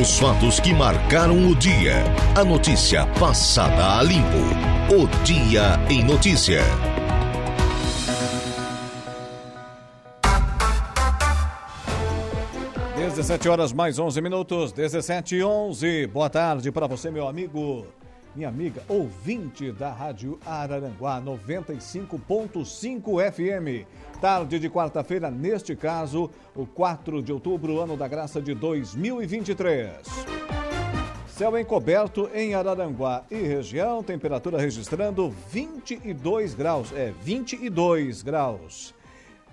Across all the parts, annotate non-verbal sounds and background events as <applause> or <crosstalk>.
Os fatos que marcaram o dia. A notícia passada a limpo. O Dia em Notícia. Dezessete horas mais 11 minutos, 17 e 11. Boa tarde para você, meu amigo minha amiga, ouvinte da Rádio Araranguá 95.5 FM. Tarde de quarta-feira, neste caso, o 4 de outubro, ano da graça de 2023. Céu encoberto em Araranguá e região, temperatura registrando 22 graus. É, 22 graus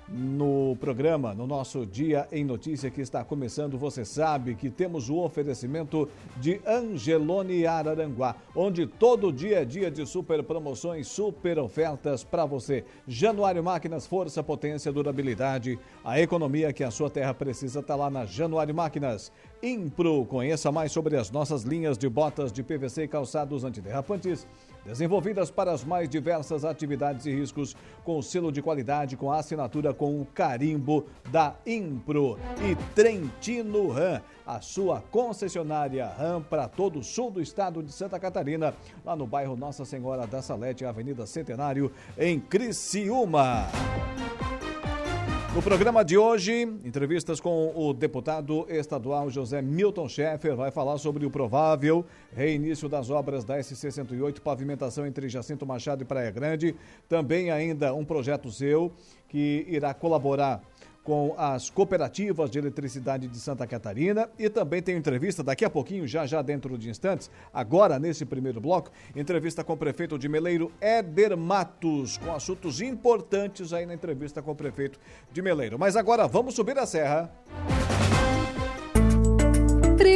no programa, no nosso Dia em Notícia que está começando, você sabe que temos o oferecimento de Angelone Araranguá, onde todo dia é dia de super promoções, super ofertas para você. Januário Máquinas, força, potência, durabilidade, a economia que a sua terra precisa está lá na Januário Máquinas. Impro, conheça mais sobre as nossas linhas de botas de PVC e calçados antiderrapantes desenvolvidas para as mais diversas atividades e riscos, com selo de qualidade, com assinatura com o carimbo da Impro. E Trentino Ram, a sua concessionária RAM para todo o sul do estado de Santa Catarina, lá no bairro Nossa Senhora da Salete, Avenida Centenário, em Criciúma. No programa de hoje, entrevistas com o deputado estadual José Milton Schaeffer vai falar sobre o provável reinício das obras da SC-108, pavimentação entre Jacinto Machado e Praia Grande. Também ainda um projeto seu que irá colaborar com as cooperativas de eletricidade de Santa Catarina e também tem entrevista daqui a pouquinho, já já dentro de instantes, agora nesse primeiro bloco, entrevista com o prefeito de Meleiro, Éder Matos, com assuntos importantes aí na entrevista com o prefeito de Meleiro. Mas agora vamos subir a serra.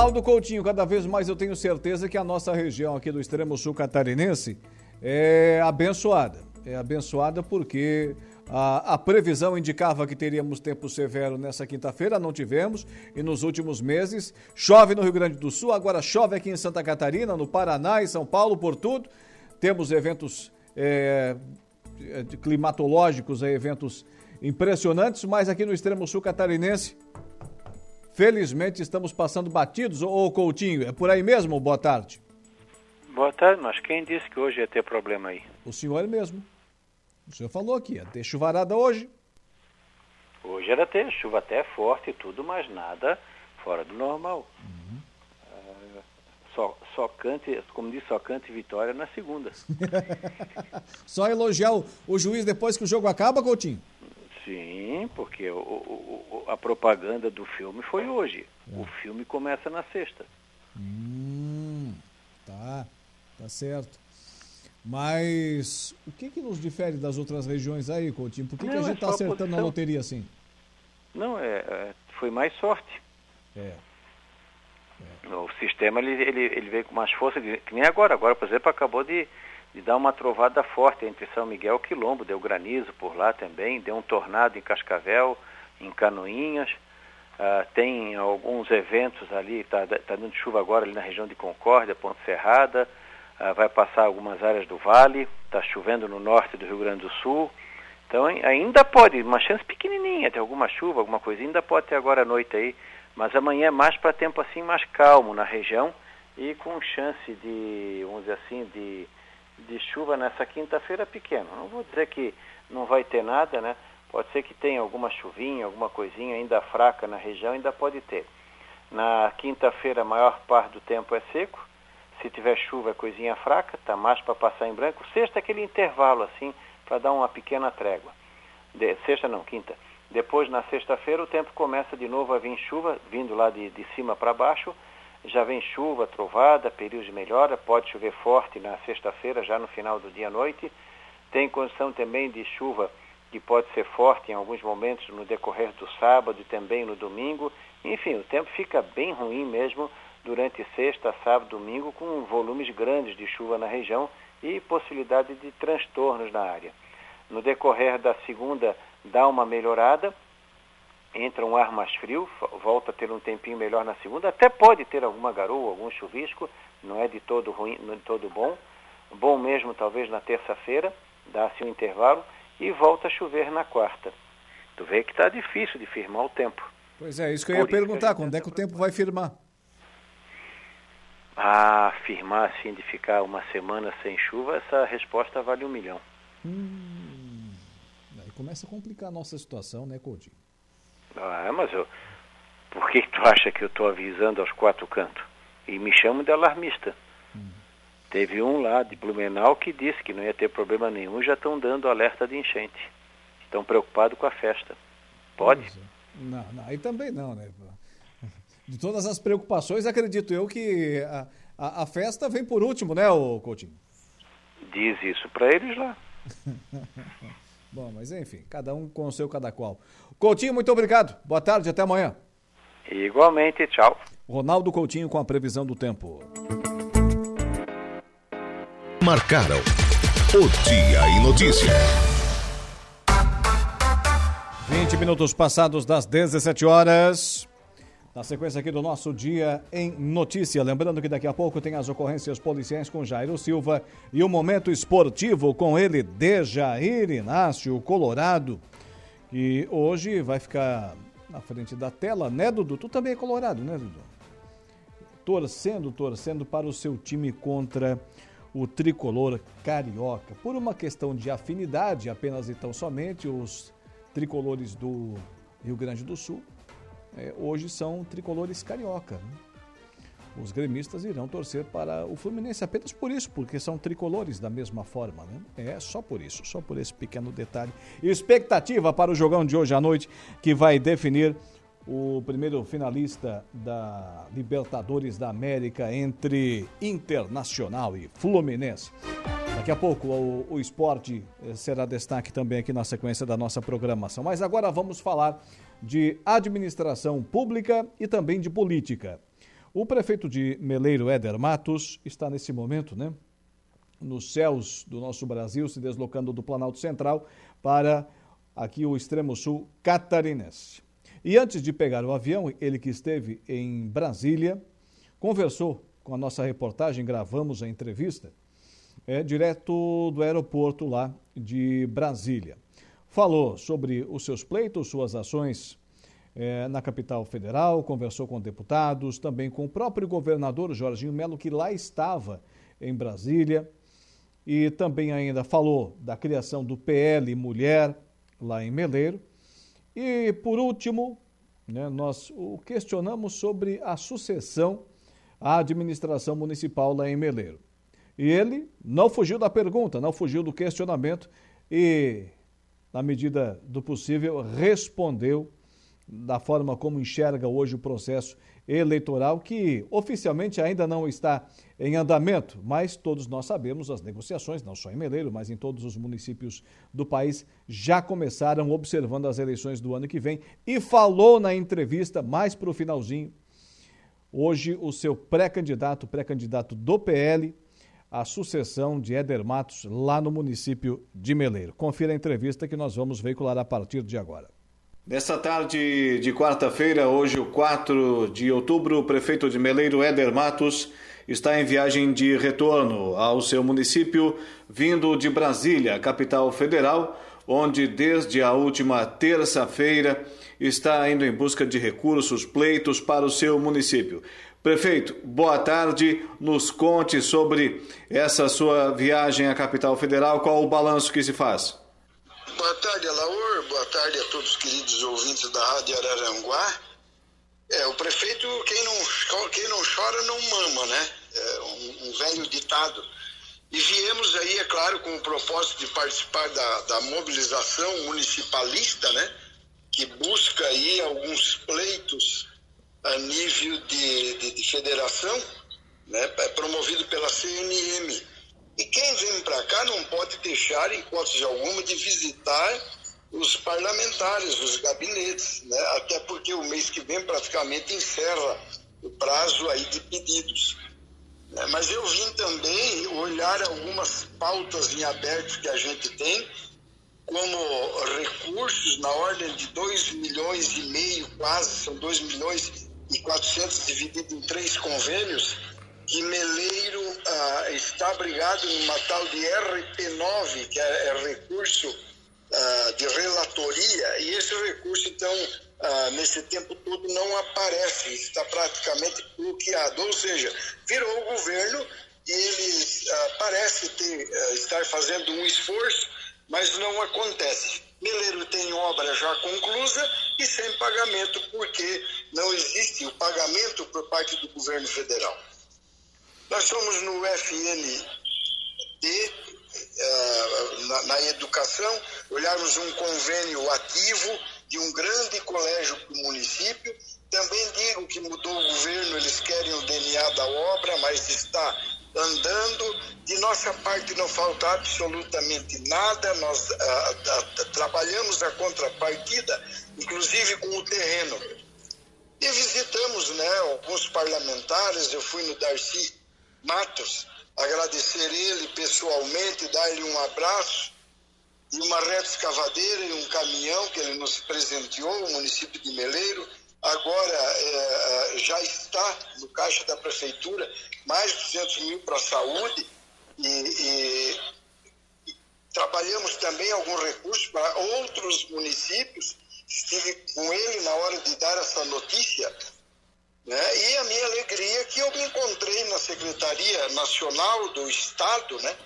Ronaldo Coutinho, cada vez mais eu tenho certeza que a nossa região aqui do extremo sul catarinense é abençoada. É abençoada porque a, a previsão indicava que teríamos tempo severo nessa quinta-feira, não tivemos. E nos últimos meses, chove no Rio Grande do Sul, agora chove aqui em Santa Catarina, no Paraná, em São Paulo, por tudo. Temos eventos é, climatológicos, eventos impressionantes, mas aqui no extremo sul catarinense Felizmente estamos passando batidos, ô Coutinho, é por aí mesmo? Boa tarde. Boa tarde, mas quem disse que hoje ia ter problema aí? O senhor mesmo. O senhor falou aqui, ia ter chuvarada hoje. Hoje era ter chuva até forte e tudo, mas nada fora do normal. Uhum. Uh, só, só cante, como disse, só cante vitória na segunda. <laughs> só elogiar o, o juiz depois que o jogo acaba, Coutinho? Sim, porque o, o, a propaganda do filme foi hoje. É. O filme começa na sexta. Hum, tá, tá certo. Mas o que, que nos difere das outras regiões aí, Coutinho? Por que, Não, que a gente está é acertando posição... na loteria assim? Não, é, é, foi mais sorte. É. é. O sistema ele, ele, ele veio com mais força, que nem agora. Agora, por exemplo, acabou de de dar uma trovada forte entre São Miguel e Quilombo, deu granizo por lá também, deu um tornado em Cascavel, em Canoinhas, uh, tem alguns eventos ali, está tá dando chuva agora ali na região de Concórdia, Ponte Serrada, uh, vai passar algumas áreas do vale, está chovendo no norte do Rio Grande do Sul, então ainda pode, uma chance pequenininha, ter alguma chuva, alguma coisa, ainda pode ter agora à noite aí, mas amanhã é mais para tempo assim mais calmo na região e com chance de, vamos dizer assim, de de chuva nessa quinta-feira pequeno. Não vou dizer que não vai ter nada, né? Pode ser que tenha alguma chuvinha, alguma coisinha ainda fraca na região, ainda pode ter. Na quinta-feira, a maior parte do tempo é seco. Se tiver chuva, é coisinha fraca, tá mais para passar em branco. Sexta, aquele intervalo assim, para dar uma pequena trégua. De, sexta não, quinta. Depois, na sexta-feira, o tempo começa de novo a vir chuva, vindo lá de, de cima para baixo já vem chuva, trovada, período de melhora, pode chover forte na sexta-feira, já no final do dia à noite. Tem condição também de chuva que pode ser forte em alguns momentos no decorrer do sábado e também no domingo. Enfim, o tempo fica bem ruim mesmo durante sexta, sábado, domingo, com volumes grandes de chuva na região e possibilidade de transtornos na área. No decorrer da segunda, dá uma melhorada, entra um ar mais frio, volta a ter um tempinho melhor na segunda, até pode ter alguma garoa, algum chuvisco, não é de todo ruim, não é de todo bom. Bom mesmo talvez na terça-feira, dá-se um intervalo e volta a chover na quarta. Tu vê que está difícil de firmar o tempo. Pois é, isso que eu ia perguntar, quando é que o tempo vai firmar? Ah, firmar assim de ficar uma semana sem chuva, essa resposta vale um milhão. Hum, aí começa a complicar a nossa situação, né, Coutinho? Ah, mas eu. Por que tu acha que eu estou avisando aos quatro cantos? E me chamo de alarmista. Hum. Teve um lá de Blumenau que disse que não ia ter problema nenhum, já estão dando alerta de enchente. Estão preocupados com a festa. Pode? É. Não, não, aí também não, né? De todas as preocupações, acredito eu que a, a, a festa vem por último, né, o Coutinho? Diz isso para eles lá. <laughs> Bom, mas enfim, cada um com o seu cada qual. Coutinho, muito obrigado. Boa tarde, até amanhã. Igualmente, tchau. Ronaldo Coutinho com a previsão do tempo. Marcaram o Dia em Notícia. 20 minutos passados das 17 horas. Na sequência aqui do nosso Dia em Notícia. Lembrando que daqui a pouco tem as ocorrências policiais com Jairo Silva e o momento esportivo com ele, Dejair Inácio Colorado, que hoje vai ficar na frente da tela, né, Dudu? Tu também é colorado, né, Dudu? Torcendo, torcendo para o seu time contra o tricolor carioca. Por uma questão de afinidade, apenas e tão somente, os tricolores do Rio Grande do Sul é, hoje são tricolores carioca. Né? Os gremistas irão torcer para o Fluminense apenas por isso, porque são tricolores da mesma forma, né? É só por isso, só por esse pequeno detalhe. Expectativa para o jogão de hoje à noite, que vai definir o primeiro finalista da Libertadores da América entre Internacional e Fluminense. Daqui a pouco o, o esporte eh, será destaque também aqui na sequência da nossa programação. Mas agora vamos falar de administração pública e também de política. O prefeito de Meleiro, Éder Matos, está nesse momento, né, nos céus do nosso Brasil, se deslocando do Planalto Central para aqui o extremo sul catarinense. E antes de pegar o avião, ele que esteve em Brasília, conversou com a nossa reportagem, gravamos a entrevista, é, direto do aeroporto lá de Brasília falou sobre os seus pleitos, suas ações é, na capital federal, conversou com deputados, também com o próprio governador Jorginho Melo, que lá estava em Brasília, e também ainda falou da criação do PL Mulher lá em Meleiro. E por último, né, nós o questionamos sobre a sucessão à administração municipal lá em Meleiro. E ele não fugiu da pergunta, não fugiu do questionamento e na medida do possível, respondeu da forma como enxerga hoje o processo eleitoral, que oficialmente ainda não está em andamento, mas todos nós sabemos as negociações, não só em Meleiro, mas em todos os municípios do país, já começaram observando as eleições do ano que vem e falou na entrevista, mais para o finalzinho, hoje o seu pré-candidato, pré-candidato do PL, a sucessão de Éder Matos lá no município de Meleiro. Confira a entrevista que nós vamos veicular a partir de agora. Nesta tarde de quarta-feira, hoje, o 4 de outubro, o prefeito de Meleiro, Éder Matos, está em viagem de retorno ao seu município, vindo de Brasília, capital federal, onde desde a última terça-feira está indo em busca de recursos, pleitos para o seu município. Prefeito, boa tarde. Nos conte sobre essa sua viagem à capital federal. Qual o balanço que se faz? Boa tarde, Alaor. Boa tarde a todos os queridos ouvintes da Rádio Araranguá. É, o prefeito, quem não, quem não chora não mama, né? É um, um velho ditado. E viemos aí, é claro, com o propósito de participar da, da mobilização municipalista, né? Que busca aí alguns pleitos a nível de, de, de federação, né, é promovido pela CNM. E quem vem para cá não pode deixar, em hipótese alguma, de visitar os parlamentares, os gabinetes, né? até porque o mês que vem praticamente encerra o prazo aí de pedidos. É, mas eu vim também olhar algumas pautas em aberto que a gente tem, como recursos na ordem de 2 milhões e meio, quase, são 2 milhões e 400 dividido em três convênios, que Meleiro ah, está abrigado numa tal de RP9, que é, é recurso ah, de relatoria, e esse recurso, então, ah, nesse tempo todo não aparece, está praticamente bloqueado, ou seja, virou o governo e ele ah, parece ter, ah, estar fazendo um esforço, mas não acontece. Meleiro tem obra já conclusa e sem pagamento, porque não existe o pagamento por parte do governo federal. Nós somos no FND, na, na, educação, olharmos um convênio ativo de um grande colégio para o município. Também digo que mudou o governo, eles querem o DNA da obra, mas está andando. De nossa parte não falta absolutamente nada, nós uh, uh, trabalhamos a contrapartida, inclusive com o terreno. E visitamos né, alguns parlamentares, eu fui no Darcy Matos, agradecer ele pessoalmente, dar-lhe um abraço, e uma reta escavadeira e um caminhão que ele nos presenteou, o município de Meleiro. Agora é, já está no caixa da prefeitura mais de 200 mil para a saúde e, e, e trabalhamos também algum recurso para outros municípios. Estive com ele na hora de dar essa notícia né? E a minha alegria é que eu me encontrei na Secretaria Nacional do Estado, né?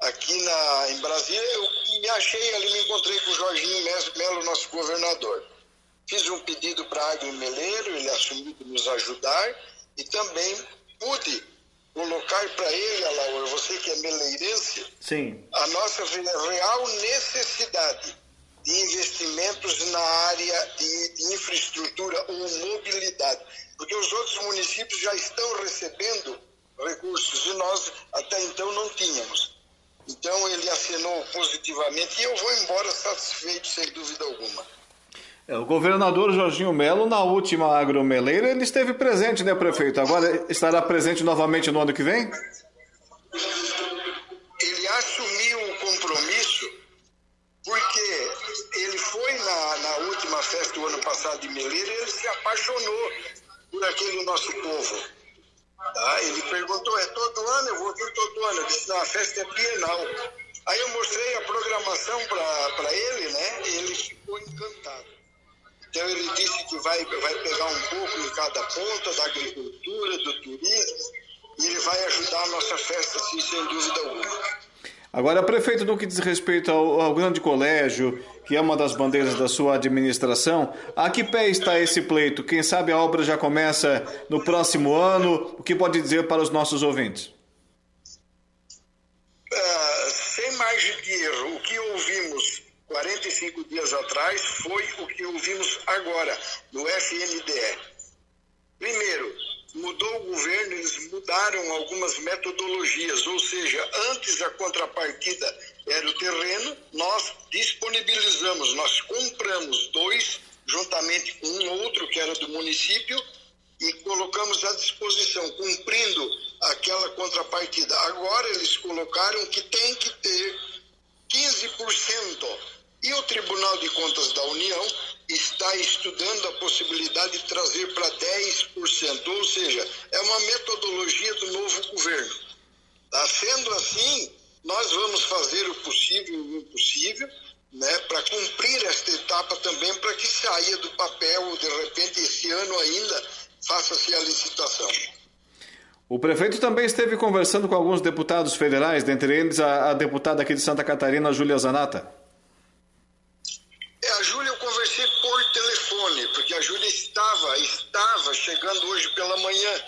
aqui na, em Brasília, eu me achei ali, me encontrei com o Jorginho Melo, nosso governador. Fiz um pedido para Agro Meleiro, ele assumiu de nos ajudar e também pude colocar para ele, Alaor, você que é meleirense, Sim. a nossa real necessidade de investimentos na área de infraestrutura ou mobilidade porque os outros municípios já estão recebendo recursos e nós até então não tínhamos. Então ele assinou positivamente e eu vou embora satisfeito, sem dúvida alguma. É, o governador Jorginho Melo, na última agromeleira, ele esteve presente, né, prefeito? Agora estará presente novamente no ano que vem? Ele assumiu o compromisso porque ele foi na, na última festa do ano passado de Meleira e ele se apaixonou por aquele nosso povo. Tá? Ele perguntou, é todo ano? Eu vou vir todo ano. Eu disse, não, a festa é bienal. Aí eu mostrei a programação para ele, né? E ele ficou encantado. Então ele disse que vai, vai pegar um pouco em cada ponta da agricultura, do turismo, e ele vai ajudar a nossa festa, sim, sem dúvida alguma. Agora, prefeito, no que diz respeito ao, ao, grande colégio, que é uma das bandeiras da sua administração, a que pé está esse pleito? Quem sabe a obra já começa no próximo ano? O que pode dizer para os nossos ouvintes? Uh, sem margem de erro, o 45 dias atrás foi o que ouvimos agora no FNDE. Primeiro, mudou o governo, eles mudaram algumas metodologias, ou seja, antes a contrapartida era o terreno, nós disponibilizamos, nós compramos dois, juntamente com um outro que era do município, e colocamos à disposição, cumprindo aquela contrapartida. Agora eles colocaram que tem que ter 15%. E o Tribunal de Contas da União está estudando a possibilidade de trazer para 10%, ou seja, é uma metodologia do novo governo. Tá? Sendo assim, nós vamos fazer o possível e o impossível né, para cumprir esta etapa também, para que saia do papel, de repente, esse ano ainda, faça-se a licitação. O prefeito também esteve conversando com alguns deputados federais, dentre eles a, a deputada aqui de Santa Catarina, Júlia Zanata. É, a Júlia eu conversei por telefone, porque a Júlia estava, estava chegando hoje pela manhã.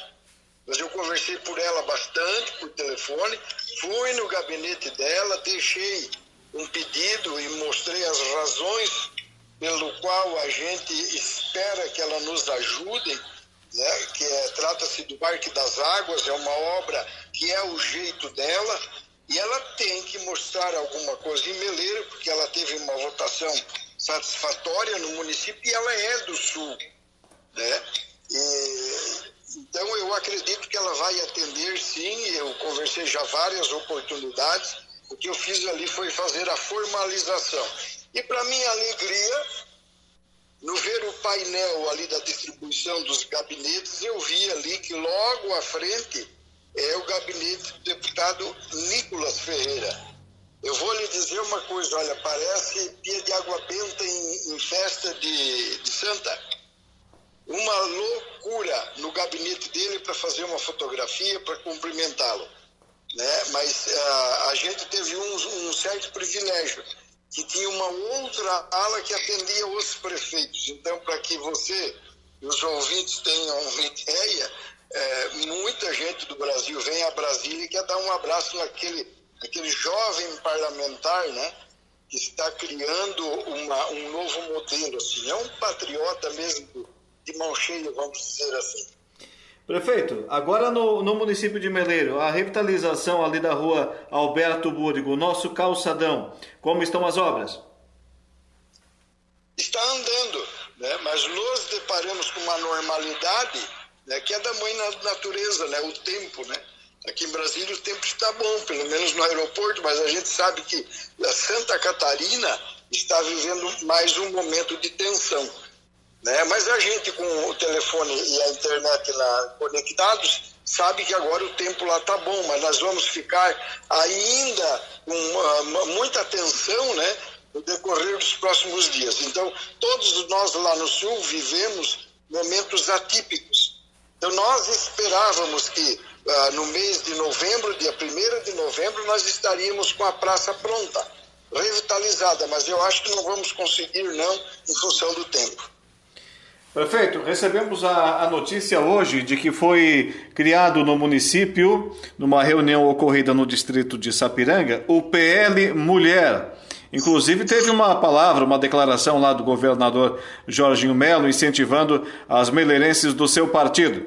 Mas eu conversei por ela bastante por telefone, fui no gabinete dela, deixei um pedido e mostrei as razões pelo qual a gente espera que ela nos ajude, né? que é, trata-se do Parque das Águas, é uma obra que é o jeito dela, e ela tem que mostrar alguma coisa em Meleiro, porque ela teve uma votação satisfatória no município e ela é do sul. Né? E, Então, eu acredito que ela vai atender sim. Eu conversei já várias oportunidades. O que eu fiz ali foi fazer a formalização. E, para minha alegria, no ver o painel ali da distribuição dos gabinetes, eu vi ali que logo à frente é o gabinete do deputado Nicolas Ferreira. Eu vou lhe dizer uma coisa, olha, parece pia de água benta em, em festa de, de Santa. Uma loucura no gabinete dele para fazer uma fotografia, para cumprimentá-lo. Né? Mas uh, a gente teve um, um certo privilégio, que tinha uma outra ala que atendia os prefeitos. Então, para que você e os ouvintes tenham uma ideia, é, muita gente do Brasil vem a Brasília e quer dar um abraço naquele, naquele jovem parlamentar, né? Que está criando uma, um novo modelo, assim. É um patriota mesmo de mão cheia, vamos dizer assim. Prefeito, agora no, no município de Meleiro, a revitalização ali da rua Alberto Búrigo, nosso calçadão, como estão as obras? Está andando, né? mas nos deparamos com uma normalidade né, que é da mãe natureza, né, o tempo, né? Aqui em Brasília o tempo está bom, pelo menos no aeroporto, mas a gente sabe que a Santa Catarina está vivendo mais um momento de tensão. Né? Mas a gente com o telefone e a internet lá conectados sabe que agora o tempo lá está bom, mas nós vamos ficar ainda com uh, muita tensão né, no decorrer dos próximos dias. Então, todos nós lá no Sul vivemos momentos atípicos. Então, nós esperávamos que ah, no mês de novembro, dia 1 de novembro, nós estaríamos com a praça pronta, revitalizada, mas eu acho que não vamos conseguir, não, em função do tempo. Prefeito, recebemos a, a, notícia hoje de que foi criado no município, numa reunião ocorrida no distrito de Sapiranga, o PL Mulher. Inclusive teve uma palavra, uma declaração lá do governador Jorginho Melo incentivando as meleirenses do seu partido.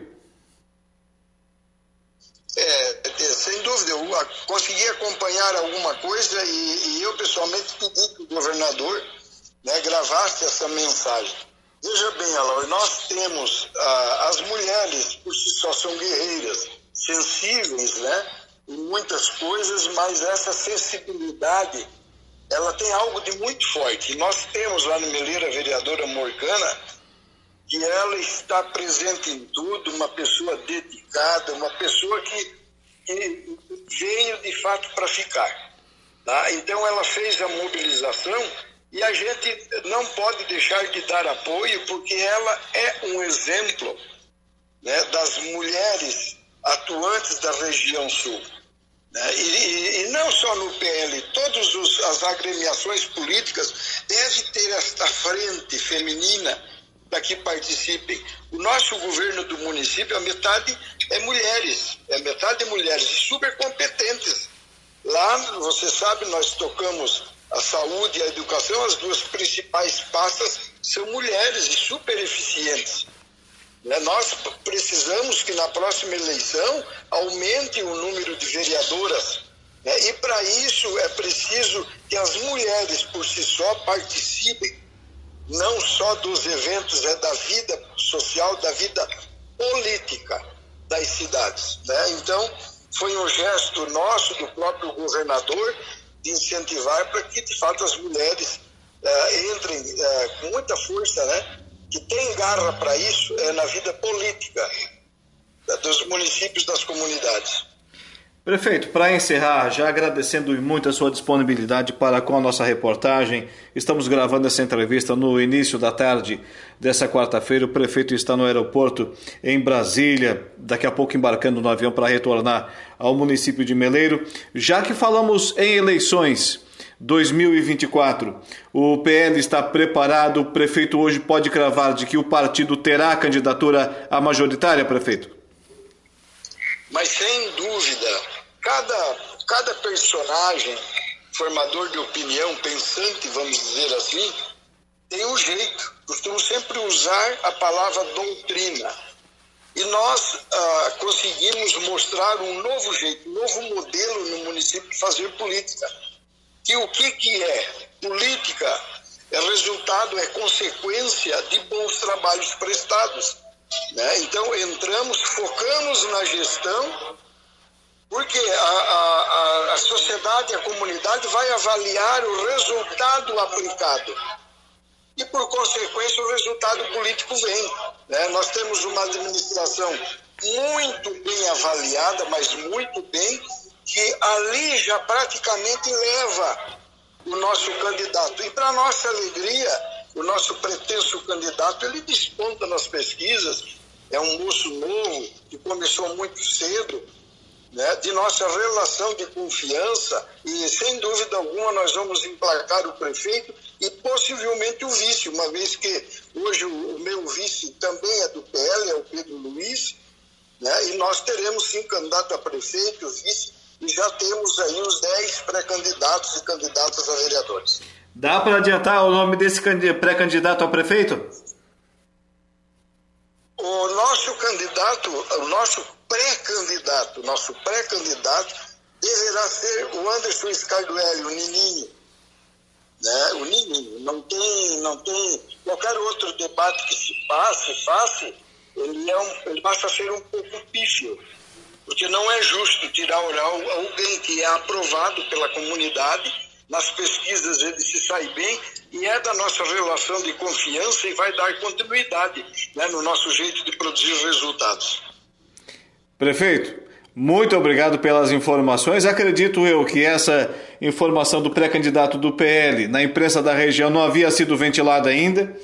É, é sem dúvida, eu consegui acompanhar alguma coisa e, e eu pessoalmente pedi que o governador né, gravasse essa mensagem. Veja bem, Alaor, nós temos ah, as mulheres, por si só, são guerreiras, sensíveis, né? Em muitas coisas, mas essa sensibilidade ela tem algo de muito forte. Nós temos lá no Meleira a vereadora Morgana, que ela está presente em tudo, uma pessoa dedicada, uma pessoa que, que veio de fato para ficar. Tá? Então ela fez a mobilização e a gente não pode deixar de dar apoio porque ela é um exemplo né, das mulheres atuantes da região sul. Né? E, e, não só no PL, todas as agremiações políticas devem ter esta frente feminina para que participem. O nosso governo do município, a metade é mulheres, é metade de mulheres super competentes. Lá, você sabe, nós tocamos a saúde e a educação, as duas principais pastas são mulheres e super eficientes. Né? Nós precisamos que na próxima eleição aumente o número de vereadoras. Né? E para isso é preciso que as mulheres por si só participem, não só dos eventos, é da vida social, da vida política das cidades. Né? Então, foi um gesto nosso, do próprio governador, de incentivar para que, de fato, as mulheres uh, entrem uh, com muita força né? Que tem garra para isso é na vida política dos municípios, das comunidades. Prefeito, para encerrar, já agradecendo muito a sua disponibilidade para com a nossa reportagem, estamos gravando essa entrevista no início da tarde dessa quarta-feira. O prefeito está no aeroporto em Brasília, daqui a pouco embarcando no avião para retornar ao município de Meleiro. Já que falamos em eleições, 2024. O PL está preparado, o prefeito hoje pode cravar de que o partido terá candidatura à majoritária, prefeito? Mas sem dúvida, cada, cada personagem formador de opinião, pensante, vamos dizer assim, tem um jeito. Costumo sempre usar a palavra doutrina. E nós ah, conseguimos mostrar um novo jeito, um novo modelo no município de fazer política que o que, que é? Política é resultado, é consequência de bons trabalhos prestados. Né? Então, entramos focando na gestão, porque a, a, a sociedade, a comunidade vai avaliar o resultado aplicado. E, por consequência, o resultado político vem. Né? Nós temos uma administração muito bem avaliada, mas muito bem, que ali já praticamente leva o nosso candidato. E, para nossa alegria, o nosso pretenso candidato, ele desponta nas pesquisas, é um moço novo, que começou muito cedo, né, de nossa relação de confiança e, sem dúvida alguma, nós vamos emplacar o prefeito e possivelmente o vice, uma vez que hoje o, o meu vice também é do PL, é o Pedro Luiz, né, e nós teremos sim candidato a prefeito, vice, e já temos aí os 10 pré-candidatos e candidatas a vereadores. Dá para adiantar o nome desse pré-candidato a prefeito? O nosso candidato, o nosso pré-candidato, nosso pré-candidato deverá ser o Anderson Scarduelli, o Nininho. Né? O Nininho. Não tem, não tem qualquer outro debate que se passe, faça, ele, é um, ele passa a ser um pouco pífio. Porque não é justo tirar alguém que é aprovado pela comunidade nas pesquisas ele se sai bem e é da nossa relação de confiança e vai dar continuidade né, no nosso jeito de produzir resultados. Prefeito, muito obrigado pelas informações. Acredito eu que essa informação do pré-candidato do PL na imprensa da região não havia sido ventilada ainda.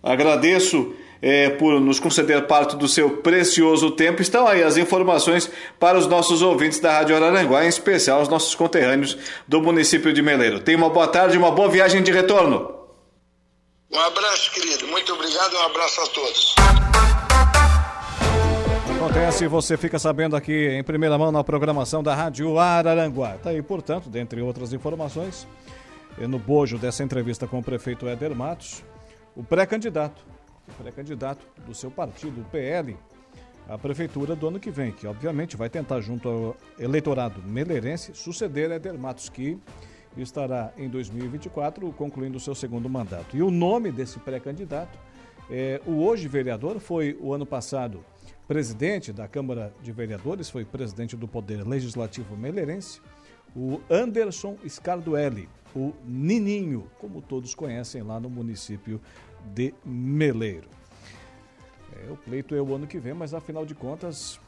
Agradeço é, por nos conceder parte do seu precioso tempo. Estão aí as informações para os nossos ouvintes da Rádio Araranguá, em especial os nossos conterrâneos do município de Meleiro. Tenha uma boa tarde e uma boa viagem de retorno. Um abraço, querido. Muito obrigado. Um abraço a todos. Acontece, você fica sabendo aqui em primeira mão na programação da Rádio Araranguá. Está aí, portanto, dentre outras informações, no bojo dessa entrevista com o prefeito Éder Matos, o pré-candidato pré-candidato do seu partido, o PL, à prefeitura do ano que vem, que obviamente vai tentar, junto ao eleitorado meleirense, suceder Éder Matos, que estará em 2024 concluindo o seu segundo mandato. E o nome desse pré-candidato, é, o hoje vereador, foi o ano passado presidente da Câmara de Vereadores, foi presidente do Poder Legislativo Meleirense, o Anderson Scarduelli, o Nininho, como todos conhecem lá no município de Meleiro. É, o pleito é o ano que vem, mas afinal de contas,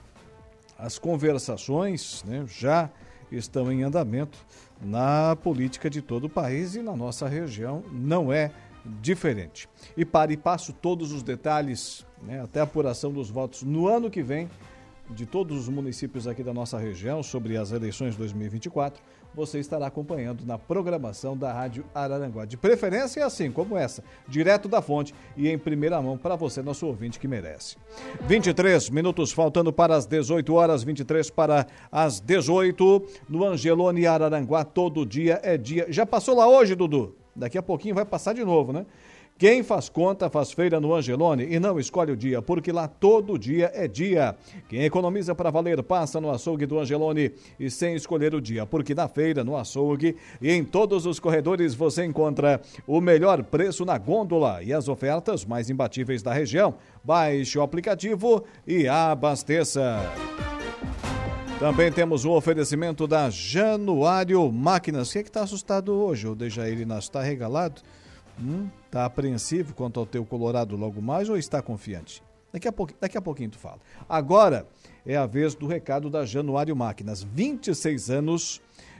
as conversações né, já estão em andamento na política de todo o país e na nossa região não é diferente. E para e passo todos os detalhes, né, até a apuração dos votos no ano que vem, de todos os municípios aqui da nossa região sobre as eleições 2024, você estará acompanhando na programação da Rádio Araranguá. De preferência assim, como essa, direto da fonte e em primeira mão para você, nosso ouvinte que merece. 23 minutos faltando para as 18 horas, 23 para as 18, no Angelone Araranguá, todo dia é dia. Já passou lá hoje, Dudu? Daqui a pouquinho vai passar de novo, né? Quem faz conta faz feira no Angelone e não escolhe o dia, porque lá todo dia é dia. Quem economiza para valer passa no açougue do Angelone e sem escolher o dia, porque na feira, no açougue e em todos os corredores você encontra o melhor preço na gôndola e as ofertas mais imbatíveis da região. Baixe o aplicativo e abasteça. Também temos o oferecimento da Januário Máquinas. É que está assustado hoje? O Dejair Inácio está regalado? Hum, tá apreensivo quanto ao teu Colorado logo mais ou está confiante? Daqui a, pouquinho, daqui a pouquinho tu fala. Agora é a vez do recado da Januário Máquinas. 26 anos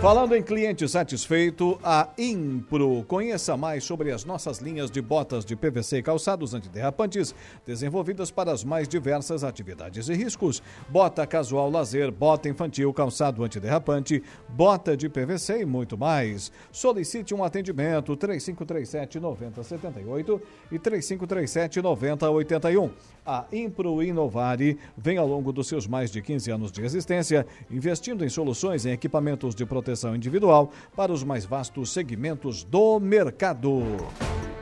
Falando em cliente satisfeito, a Impro. Conheça mais sobre as nossas linhas de botas de PVC e calçados antiderrapantes, desenvolvidas para as mais diversas atividades e riscos. Bota casual lazer, bota infantil, calçado antiderrapante, bota de PVC e muito mais. Solicite um atendimento 3537 9078 e 3537 9081. A Impro Inovare vem ao longo dos seus mais de 15 anos de existência investindo em soluções em equipamentos de proteção individual para os mais vastos segmentos do mercado.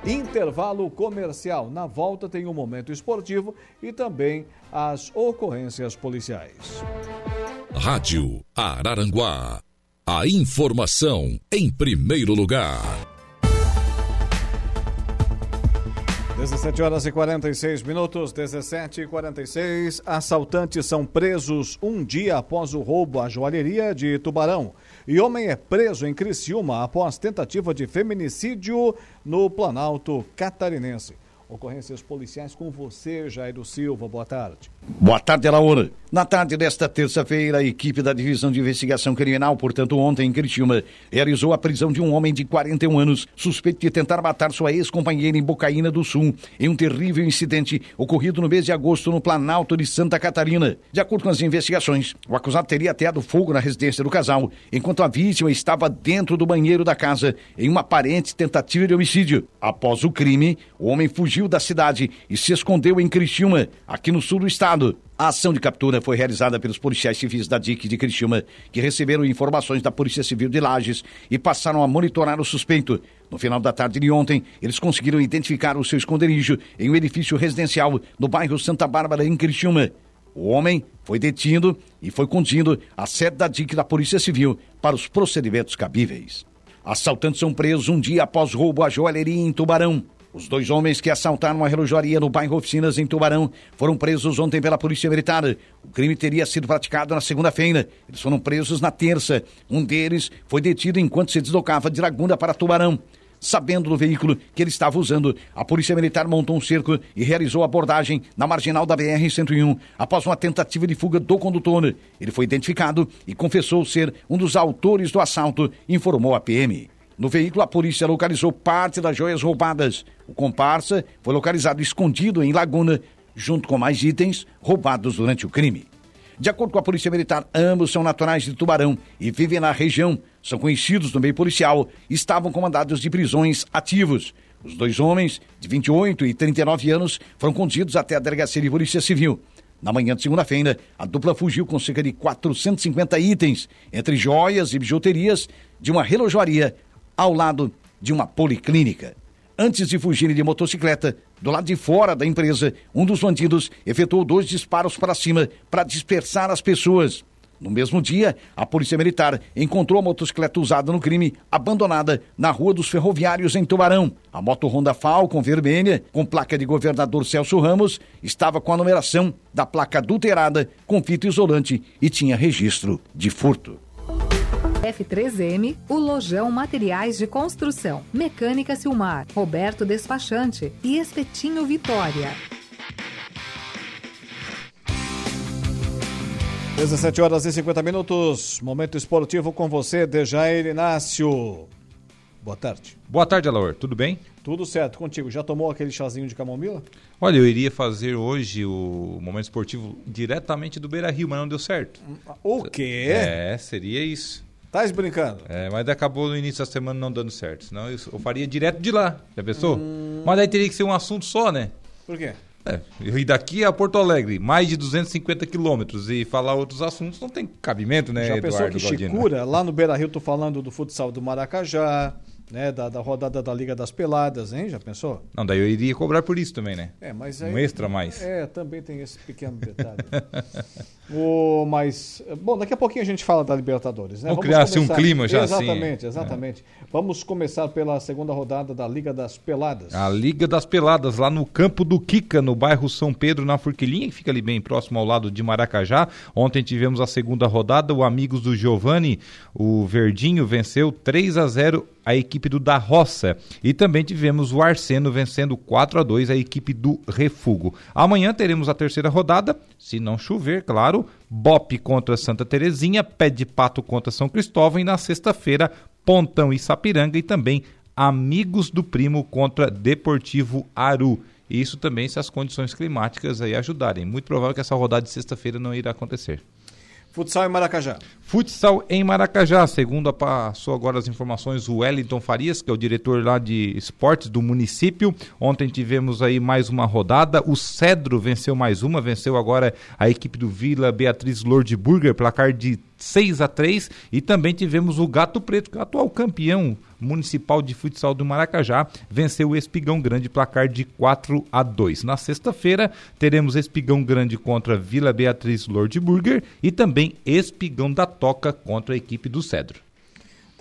Intervalo comercial. Na volta tem o um momento esportivo e também as ocorrências policiais. Rádio Araranguá. A informação em primeiro lugar. 17 horas e 46 minutos, 17 e 46. Assaltantes são presos um dia após o roubo à joalheria de Tubarão. E homem é preso em Criciúma após tentativa de feminicídio no Planalto Catarinense. Ocorrências policiais com você, Jairo Silva. Boa tarde. Boa tarde, Laura. Na tarde desta terça-feira, a equipe da Divisão de Investigação Criminal, portanto ontem em Criciúma, realizou a prisão de um homem de 41 anos, suspeito de tentar matar sua ex-companheira em Bocaína do Sul, em um terrível incidente ocorrido no mês de agosto no Planalto de Santa Catarina. De acordo com as investigações, o acusado teria ateado fogo na residência do casal, enquanto a vítima estava dentro do banheiro da casa, em uma aparente tentativa de homicídio. Após o crime, o homem fugiu da cidade e se escondeu em Criciúma, aqui no sul do estado Estado. A ação de captura foi realizada pelos policiais civis da DIC de Criciúma, que receberam informações da Polícia Civil de Lages e passaram a monitorar o suspeito. No final da tarde de ontem, eles conseguiram identificar o seu esconderijo em um edifício residencial no bairro Santa Bárbara, em Criciúma. O homem foi detido e foi conduzido à sede da DIC da Polícia Civil para os procedimentos cabíveis. Assaltantes são presos um dia após roubo à joalheria em Tubarão. Os dois homens que assaltaram uma relojaria no bairro Oficinas, em Tubarão, foram presos ontem pela Polícia Militar. O crime teria sido praticado na segunda-feira. Eles foram presos na terça. Um deles foi detido enquanto se deslocava de Laguna para Tubarão. Sabendo do veículo que ele estava usando, a Polícia Militar montou um cerco e realizou abordagem na marginal da BR-101 após uma tentativa de fuga do condutor. Ele foi identificado e confessou ser um dos autores do assalto, informou a PM. No veículo, a polícia localizou parte das joias roubadas. O comparsa foi localizado escondido em Laguna, junto com mais itens roubados durante o crime. De acordo com a Polícia Militar, ambos são naturais de Tubarão e vivem na região. São conhecidos no meio policial e estavam comandados de prisões ativos. Os dois homens, de 28 e 39 anos, foram conduzidos até a Delegacia de Polícia Civil. Na manhã de segunda-feira, a dupla fugiu com cerca de 450 itens, entre joias e bijuterias, de uma relojoaria ao lado de uma policlínica. Antes de fugirem de motocicleta, do lado de fora da empresa, um dos bandidos efetuou dois disparos para cima para dispersar as pessoas. No mesmo dia, a Polícia Militar encontrou a motocicleta usada no crime abandonada na Rua dos Ferroviários, em Tubarão. A moto Honda Falcon vermelha, com placa de governador Celso Ramos, estava com a numeração da placa adulterada com fita isolante e tinha registro de furto. F3M, o Lojão Materiais de Construção, Mecânica Silmar, Roberto Despachante e Espetinho Vitória. 17 horas e 50 minutos, momento esportivo com você, Dejair Inácio. Boa tarde. Boa tarde, Alaor. Tudo bem? Tudo certo contigo. Já tomou aquele chazinho de camomila? Olha, eu iria fazer hoje o momento esportivo diretamente do Beira Rio, mas não deu certo. O quê? É, seria isso. Tá brincando? É, mas acabou no início da semana não dando certo. Senão eu, eu faria direto de lá. Já pensou? Hum... Mas aí teria que ser um assunto só, né? Por quê? É, e daqui a Porto Alegre, mais de 250 quilômetros, e falar outros assuntos não tem cabimento, né, Já Eduardo pensou que Chicura, lá no Beira Rio, tô falando do futsal do Maracajá, né, da, da, rodada da Liga das Peladas, hein? Já pensou? Não, daí eu iria cobrar por isso também, né? É, mas aí, um extra mais. É, também tem esse pequeno detalhe. <laughs> o, mas, bom, daqui a pouquinho a gente fala da Libertadores, né? Vamos, criar assim, um clima já exatamente, assim. Exatamente, é. Vamos começar pela segunda rodada da Liga das Peladas. A Liga das Peladas, lá no campo do Kika, no bairro São Pedro, na Forquilinha, que fica ali bem próximo ao lado de Maracajá. Ontem tivemos a segunda rodada, o Amigos do Giovanni, o Verdinho, venceu 3 a 0 a equipe do Da Roça. E também tivemos o Arseno vencendo 4 a 2 a equipe do Refugo. Amanhã teremos a terceira rodada, se não chover, claro. Bop contra Santa Terezinha, Pé de Pato contra São Cristóvão e na sexta-feira Pontão e Sapiranga e também Amigos do Primo contra Deportivo Aru. Isso também se as condições climáticas aí ajudarem. Muito provável que essa rodada de sexta-feira não irá acontecer. Futsal em Maracajá. Futsal em Maracajá, segundo passou agora as informações o Wellington Farias, que é o diretor lá de esportes do município. Ontem tivemos aí mais uma rodada. O Cedro venceu mais uma, venceu agora a equipe do Vila Beatriz Lordburger, placar de 6 a 3 e também tivemos o Gato Preto, que é o atual campeão municipal de futsal do Maracajá, venceu o Espigão Grande placar de 4 a 2. Na sexta-feira teremos Espigão Grande contra Vila Beatriz Lordburger e também Espigão da Toca contra a equipe do Cedro.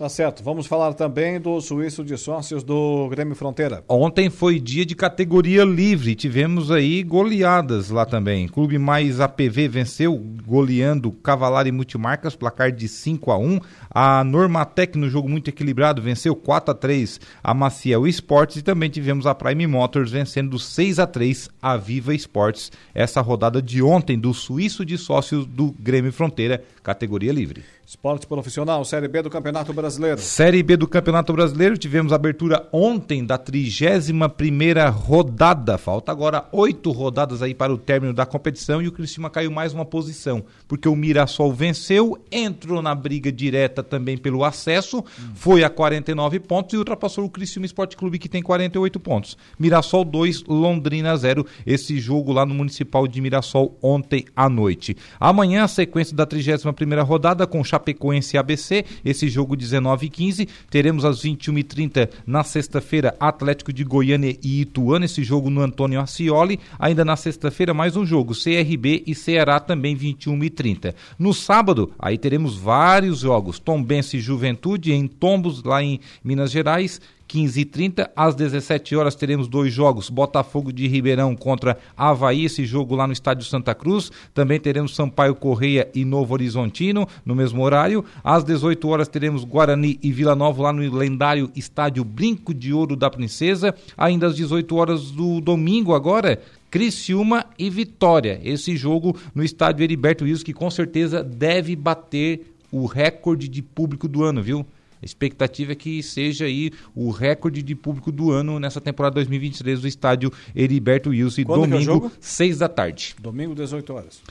Tá certo. Vamos falar também do suíço de sócios do Grêmio Fronteira. Ontem foi dia de categoria livre. Tivemos aí goleadas lá também. Clube Mais APV venceu, goleando Cavalari Multimarcas, placar de 5 a 1 A Normatec, no jogo muito equilibrado, venceu 4 a 3 a Maciel Esportes. E também tivemos a Prime Motors vencendo 6 a 3 a Viva Esportes. Essa rodada de ontem do suíço de sócios do Grêmio Fronteira, categoria livre. Esporte profissional, Série B do Campeonato Brasileiro. Série B do Campeonato Brasileiro, tivemos abertura ontem da 31 primeira rodada. Falta agora oito rodadas aí para o término da competição e o Criciúma caiu mais uma posição, porque o Mirassol venceu, entrou na briga direta também pelo acesso, hum. foi a 49 pontos e ultrapassou o Criciúma Esporte Clube que tem 48 pontos. Mirassol 2, Londrina 0. Esse jogo lá no Municipal de Mirassol ontem à noite. Amanhã a sequência da 31 primeira rodada com Chapecoense ABC, esse jogo 19 e 15. Teremos às 21h30 na sexta-feira Atlético de Goiânia e Ituano, esse jogo no Antônio Ascioli. Ainda na sexta-feira mais um jogo, CRB e Ceará também 21h30. No sábado, aí teremos vários jogos, Tombense e Juventude em Tombos, lá em Minas Gerais, 15h30. Às 17 horas teremos dois jogos: Botafogo de Ribeirão contra Havaí, esse jogo lá no Estádio Santa Cruz. Também teremos Sampaio Correia e Novo Horizontino no mesmo horário. Às 18 horas teremos Guarani e Vila Nova lá no lendário Estádio Brinco de Ouro da Princesa. Ainda às 18 horas do domingo agora, Criciúma e Vitória. Esse jogo no estádio Heriberto Wilson, que com certeza deve bater o recorde de público do ano, viu? A expectativa é que seja aí o recorde de público do ano nessa temporada 2023 do estádio Heriberto Wilson, Quando domingo, é 6 da tarde. Domingo, 18 horas.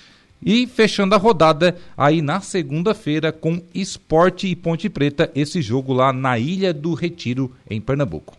E fechando a rodada aí na segunda-feira com Esporte e Ponte Preta, esse jogo lá na Ilha do Retiro, em Pernambuco.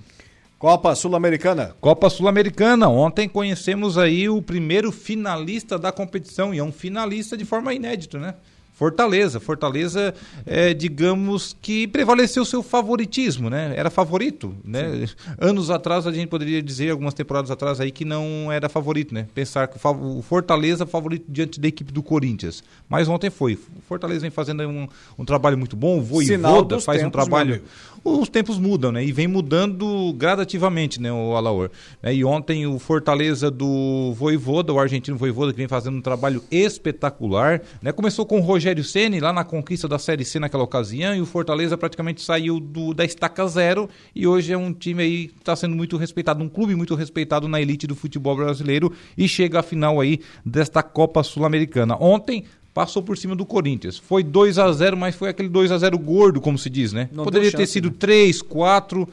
Copa Sul-Americana. Copa Sul-Americana. Ontem conhecemos aí o primeiro finalista da competição e é um finalista de forma inédita, né? Fortaleza. Fortaleza, é, digamos que prevaleceu seu favoritismo, né? Era favorito, né? Anos atrás a gente poderia dizer, algumas temporadas atrás aí, que não era favorito, né? Pensar que o Fortaleza favorito diante da equipe do Corinthians. Mas ontem foi. O Fortaleza vem fazendo um, um trabalho muito bom, o Voivoda faz um trabalho os tempos mudam, né? E vem mudando gradativamente, né, o Alaor. Né? E ontem o Fortaleza do Voivoda, o argentino Voivoda, que vem fazendo um trabalho espetacular, né? Começou com o Rogério Ceni lá na conquista da Série C naquela ocasião e o Fortaleza praticamente saiu do, da estaca zero e hoje é um time aí que está sendo muito respeitado, um clube muito respeitado na elite do futebol brasileiro e chega à final aí desta Copa Sul-Americana. Ontem passou por cima do Corinthians. Foi 2 a 0 mas foi aquele 2 a 0 gordo, como se diz, né? Não Poderia chance, ter sido né? 3, 4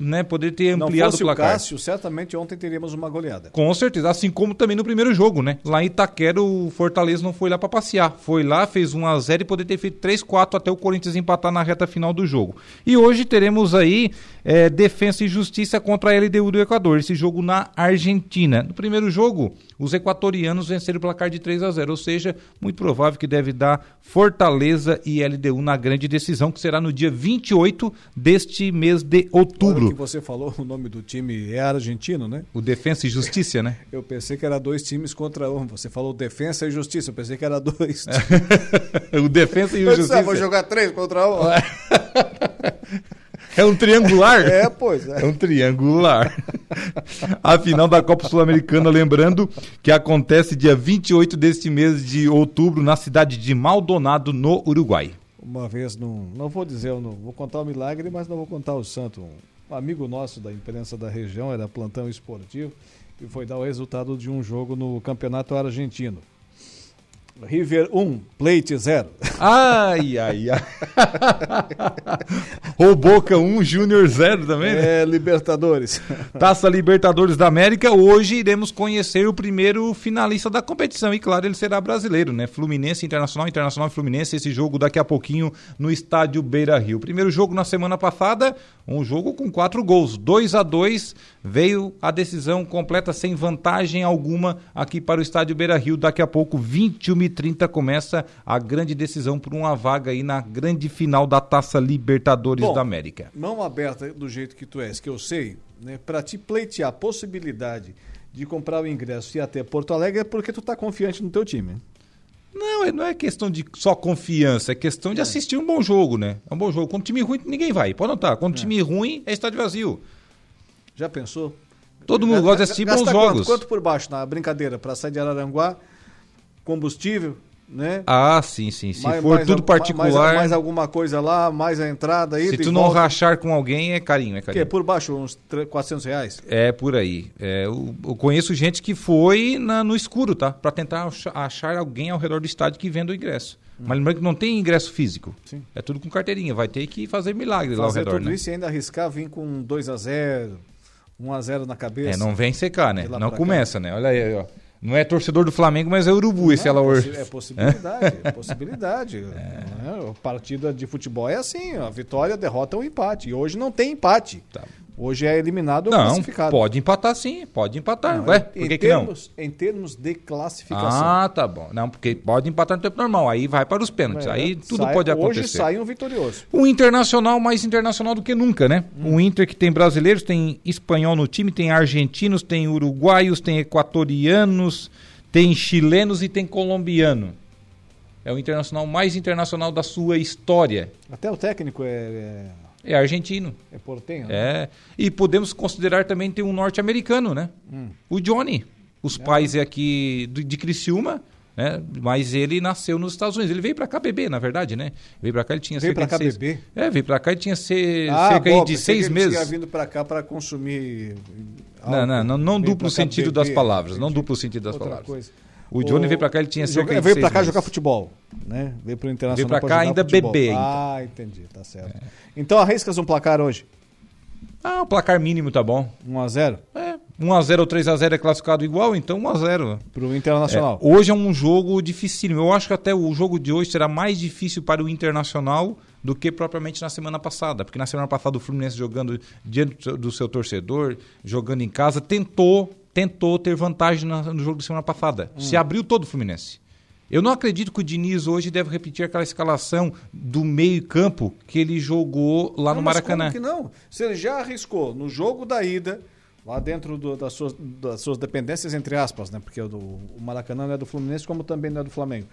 né, poder ter ampliado o placar. o Cássio, certamente ontem teríamos uma goleada. Com certeza, assim como também no primeiro jogo, né? Lá em Itaquera o Fortaleza não foi lá para passear, foi lá, fez 1 a 0 e poder ter feito 3 4 até o Corinthians empatar na reta final do jogo. E hoje teremos aí é, Defesa e Justiça contra a LDU do Equador, esse jogo na Argentina. No primeiro jogo, os equatorianos venceram o placar de 3 a 0, ou seja, muito provável que deve dar Fortaleza e LDU na grande decisão, que será no dia 28 deste mês de outubro. Agora que você falou o nome do time é argentino, né? O Defensa e Justiça, né? <laughs> Eu pensei que era dois times contra um. Você falou Defensa e Justiça, eu pensei que era dois. <laughs> o Defensa e o Justiça. Eu vou jogar três contra um. <laughs> É um triangular? É, pois é. É um triangular. A final da Copa Sul-Americana, lembrando que acontece dia 28 deste mês de outubro na cidade de Maldonado, no Uruguai. Uma vez, não, não vou dizer, não vou contar o milagre, mas não vou contar o santo. Um amigo nosso da imprensa da região, era plantão esportivo, e foi dar o resultado de um jogo no Campeonato Argentino. River 1, Plate 0. Ai, ai, ai. <laughs> O Boca 1, Júnior 0 também, né? É, Libertadores. <laughs> Taça Libertadores da América. Hoje iremos conhecer o primeiro finalista da competição. E claro, ele será brasileiro, né? Fluminense Internacional, Internacional e Fluminense. Esse jogo daqui a pouquinho no estádio Beira Rio. Primeiro jogo na semana passada, um jogo com quatro gols. 2 a 2 veio a decisão completa sem vantagem alguma aqui para o estádio Beira Rio. Daqui a pouco, 21 e 30 começa a grande decisão por uma vaga aí na grande final da Taça Libertadores Bom, da América. Mão aberta do jeito que tu és, que eu sei, né, para te pleitear a possibilidade de comprar o ingresso e ir até Porto Alegre é porque tu tá confiante no teu time. Não, é- não é questão de só confiança, é questão de assistir um bom jogo, né? É um bom jogo. Quando time ruim, ninguém vai. Pode notar. Quando time ruim, é estádio vazio. Já pensou? Todo mundo gosta de assistir bons Gasta jogos. Quanto, quanto por baixo na brincadeira para sair de Araranguá? Combustível, né? Ah, sim, sim. Se Mais- for mais tudo particular, Mais, mais alguma coisa lá, mais a entrada aí. se tu não rachar com alguém, é carinho, é Que carinho. por baixo, uns tre- 400 reais. É por aí. É, eu, eu conheço gente que foi na- no escuro, tá? Pra tentar ach- achar alguém ao redor do estádio que venda o ingresso. Mas lembrando que não tem ingresso físico. Sim. É tudo com carteirinha. Vai ter que fazer milagre lá ao Fazer redor, tudo né? isso e ainda arriscar vir com 2 a 0 1 a 0 na cabeça. É, não vem secar, né? Não começa, né? Olha aí, ó. Não é torcedor do Flamengo, mas é urubu esse Não, ela possi- É possibilidade, é possibilidade. <laughs> É. Né? Partida de futebol é assim, a vitória, a derrota ou empate. E hoje não tem empate. Tá. Hoje é eliminado ou Não, classificado. pode empatar sim, pode empatar. Não, Ué, em- por que, que não? termos, em termos de classificação. Ah, tá bom. Não, porque pode empatar no tempo normal. Aí vai para os pênaltis. É, aí tudo sai- pode acontecer. Hoje sai um vitorioso. O Internacional mais internacional do que nunca, né? Hum. O Inter que tem brasileiros, tem espanhol no time, tem argentinos, tem uruguaios, tem equatorianos, tem chilenos e tem colombiano. É o internacional mais internacional da sua história. Até o técnico é, É argentino. é, é portenho. né? É. E podemos considerar também ter um norte-americano, né? Hum. O Johnny. Os pais é aqui do- de Criciúma, né? Mas ele nasceu nos Estados Unidos. Ele veio pra cá beber, na verdade, né? Veio pra cá, ele tinha Veio cerca pra cá de seis... beber? É, veio pra cá, ele tinha se... Ah, cerca bom, de seis que ele meses. tinha vindo pra cá para consumir. Não, não, não, não duplo sentido das beber, palavras, não duplo sentido das Outra palavras. coisa. O Johnny veio pra cá, ele tinha Joga- cerca de Veio pra cá jogar futebol, né? Veio pro Internacional Veio pra cá ainda beber, então. Ah, entendi, tá certo. Então arriscas um placar hoje? Ah, o placar mínimo tá bom. 1 a 0 É, 1x0 ou 3x0 é classificado igual, então 1x0. pro Internacional. É, hoje é um jogo dificílimo. Eu acho que até o jogo de hoje será mais difícil para o Internacional do que propriamente na semana passada. Porque na semana passada o Fluminense jogando diante do seu- do seu torcedor, jogando em casa, tentou, tentou ter vantagem no jogo da semana passada. Hum. Se abriu todo o Fluminense. Eu não acredito que o Diniz hoje deve repetir aquela escalação do meio-campo que ele jogou lá Não, no mas Maracanã. como que não? Se ele já arriscou no jogo da ida, lá dentro do- das, suas, das suas dependências, entre aspas, né? Porque o, do- o Maracanã não é do Fluminense, como também não é do Flamengo.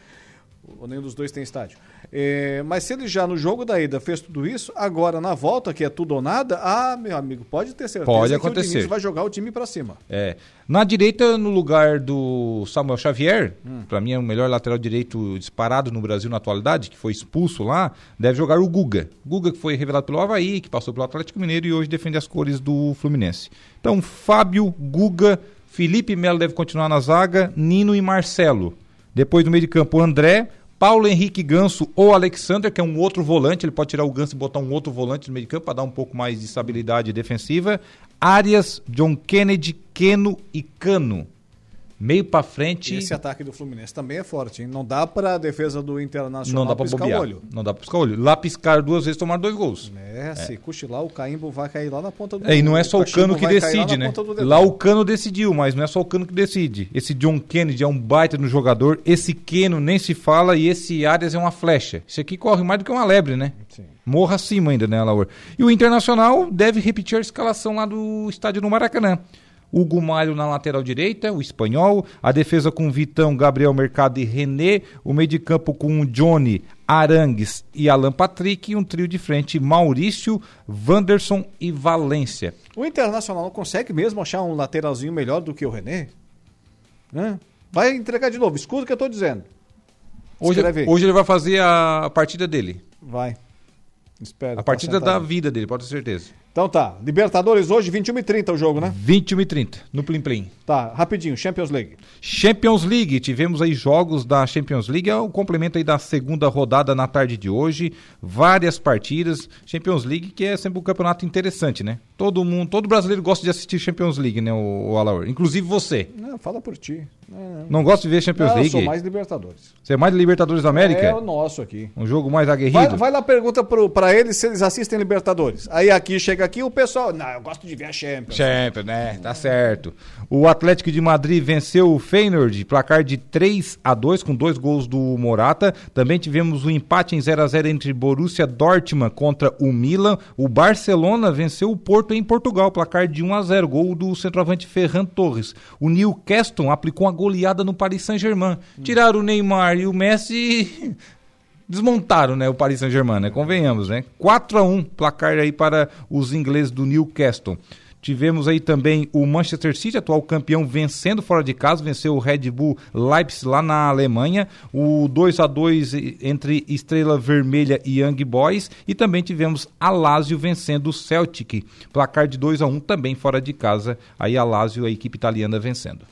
O- Nenhum dos dois tem estádio. É, mas se ele já no jogo da ida fez tudo isso, agora na volta, que é tudo ou nada, ah, meu amigo, pode ter certeza Pode que o acontecer. Diniz vai jogar o time pra cima. É. Na direita, no lugar do Samuel Xavier, Hum. pra mim é o melhor lateral direito disparado no Brasil na atualidade, que foi expulso lá, deve jogar o Guga. Guga que foi revelado pelo Havaí, que passou pelo Atlético Mineiro e hoje defende as cores do Fluminense. Então, Fábio, Guga, Felipe Melo deve continuar na zaga, Nino e Marcelo. Depois do meio de campo, André, Paulo Henrique Ganso ou Alexander, que é um outro volante, ele pode tirar o Ganso e botar um outro volante no meio de campo para dar um pouco mais de estabilidade defensiva. Arias, John Kennedy, Keno e Cano. Meio para frente. Esse ataque do Fluminense também é forte, hein? Não dá pra defesa do Internacional Não dá para piscar bobear. o olho. Não dá para piscar o olho. Lá piscar duas vezes, tomar dois gols. É, se cochilar, o caimbo vai cair lá na ponta do É, e não é só o cachimbo Cano que lá decide, na né? do. Lá o Cano decidiu, mas não é só o Cano que decide. Esse John Kennedy é um baita no jogador, esse Keno nem se fala e esse Arias é uma flecha. Esse aqui corre mais do que uma lebre, né? Sim. Morra acima ainda, né, Laura? E o Internacional deve repetir a escalação lá do estádio no Maracanã. Hugo Malho na lateral direita, o espanhol. A defesa com Vitão, Gabriel Mercado e René. O meio de campo com Johnny, Arangues e Alan Patrick. E um trio de frente, Maurício, Wanderson e Valência. O Internacional não consegue mesmo achar um lateralzinho melhor do que o René? Né? Vai entregar de novo, escuta o que eu tô dizendo. Hoje, hoje ele vai fazer a partida dele. Vai. Espera. A partida da vida dele, pode ter certeza. Então tá, Libertadores hoje, 21 e 30 o jogo, né? 21 e 30, no Plim Plim. Tá, rapidinho, Champions League. Champions League, tivemos aí jogos da Champions League, é o complemento aí da segunda rodada na tarde de hoje, várias partidas. Champions League que é sempre um campeonato interessante, né? Todo mundo, todo brasileiro gosta de assistir Champions League, né, o, o Alaor? Inclusive você. Não, fala por ti. Não, não gosta de ver Champions não, League? Eu sou mais Libertadores. Você é mais Libertadores da América? É o nosso aqui. Um jogo mais aguerrido? Vai, vai lá, pergunta pro, pra eles se eles assistem Libertadores. Aí aqui, chega aqui, o pessoal, não, eu gosto de ver a Champions. Champions, né? Tá certo. O Atlético de Madrid venceu o Feyenoord, placar de 3 a 2 com dois gols do Morata. Também tivemos um empate em 0 a 0 entre Borussia Dortmund contra o Milan. O Barcelona venceu o Porto em Portugal, placar de 1 a 0, gol do centroavante Ferran Torres. O Newcastle aplicou uma goleada no Paris Saint-Germain. Tiraram o Neymar e o Messi desmontaram, né, o Paris Saint-Germain, né? Convenhamos, né? 4 a 1 placar aí para os ingleses do Newcastle. Tivemos aí também o Manchester City, atual campeão, vencendo fora de casa, venceu o Red Bull Leipzig lá na Alemanha, o 2 a 2 entre Estrela Vermelha e Young Boys, e também tivemos a Lazio vencendo o Celtic, placar de 2 a 1 também fora de casa, aí a Lazio, a equipe italiana vencendo.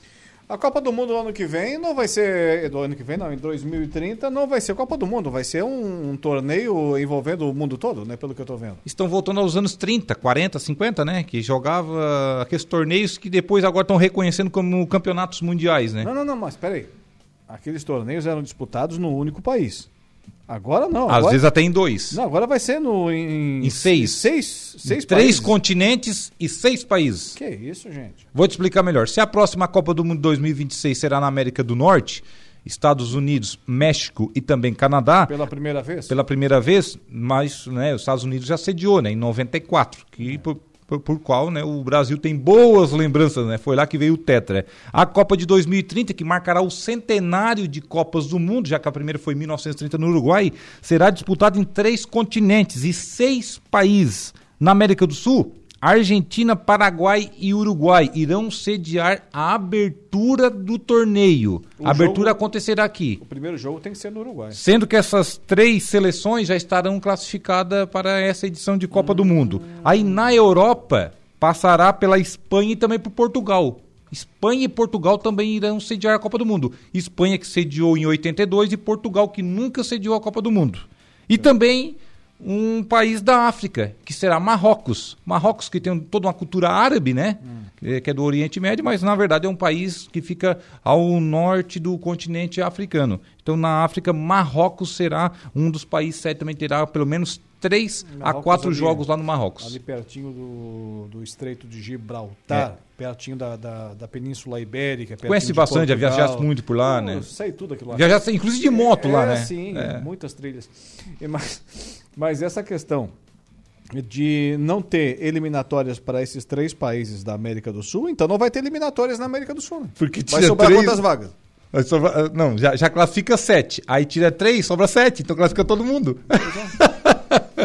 A Copa do Mundo ano que vem não vai ser. Do ano que vem, não, em 2030 não vai ser Copa do Mundo, vai ser um, um, torneio envolvendo o mundo todo, né? Pelo que eu tô vendo. Estão voltando aos anos 30, 40, 50, né? Que jogava aqueles torneios que depois agora estão reconhecendo como campeonatos mundiais, né? Não, não, não, mas peraí. Aqueles torneios eram disputados no único país. Agora não. Às agora... vezes até em dois. Não, agora vai ser no, em, em seis. Seis, seis Três países. continentes e seis países. Que isso, gente? Vou te explicar melhor. Se a próxima Copa do Mundo 2026 será na América do Norte, Estados Unidos, México e também Canadá. Pela primeira vez? Pela primeira vez, mas né, os Estados Unidos já sediou, né, em 94, que é. por, por, por, qual né, o Brasil tem boas lembranças, né? Foi lá que veio o Tetra. A Copa de 2030, que marcará o centenário de Copas do Mundo, já que a primeira foi em 1930 no Uruguai, será disputada em três continentes e seis países. Na América do Sul, Argentina, Paraguai e Uruguai irão sediar a abertura do torneio. O a abertura jogo- acontecerá aqui. O primeiro jogo tem que ser no Uruguai. Sendo que essas três seleções já estarão classificadas para essa edição de Copa do Mundo. Aí na Europa passará pela Espanha e também por Portugal. Espanha e Portugal também irão sediar a Copa do Mundo. Espanha que sediou em 82 e Portugal que nunca sediou a Copa do Mundo. E também um país da África, que será Marrocos. Marrocos que tem toda uma cultura árabe, né? Que- Que é do Oriente Médio, mas na verdade é um país que fica ao norte do continente africano. Então na África, Marrocos será um dos países também terá pelo menos três a Marrocos quatro ali, jogos lá no Marrocos. Ali pertinho do, do Estreito de Gibraltar, pertinho da, da, da Península Ibérica. É. Conhece bastante, já viajaste muito por lá, Eu né? Sei tudo aquilo lá. Viajaste inclusive de moto lá, É, né? Sim, É. muitas trilhas. Mas, mas essa questão de não ter eliminatórias para esses três países da América do Sul, então não vai ter eliminatórias na América do Sul. Né? Porque Vai sobrar três- quantas vagas? Sobra- não, já, já classifica sete. Aí tira três, sobra sete. Então classifica todo mundo.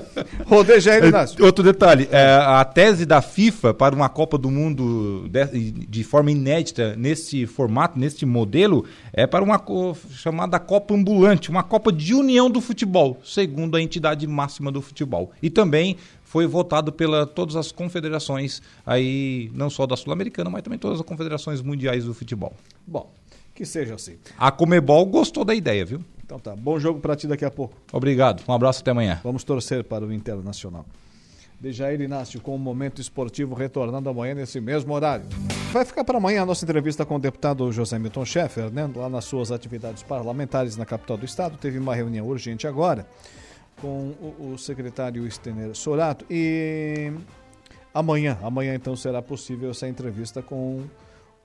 <laughs> Rodeja aí, Inácio. Outro detalhe, é, a tese da FIFA para uma Copa do Mundo de, de forma inédita nesse formato, nesse modelo, é para uma chamada Copa Ambulante, uma Copa de União do Futebol, segundo a entidade máxima do futebol. E também foi votado pela todas as confederações aí, não só da Sul-Americana, mas também todas as confederações mundiais do futebol. Bom, que seja assim. A Comebol gostou da ideia, viu? Então tá, bom jogo para ti daqui a pouco. Obrigado, um abraço até amanhã. Vamos torcer para o Internacional. Dejair Inácio com o Momento Esportivo retornando amanhã nesse mesmo horário. Vai ficar para amanhã a nossa entrevista com o deputado José Milton Schaeffer, né? lá nas suas atividades parlamentares na capital do estado. Teve uma reunião urgente agora com o, o secretário Stener Sorato e amanhã, amanhã então será possível essa entrevista com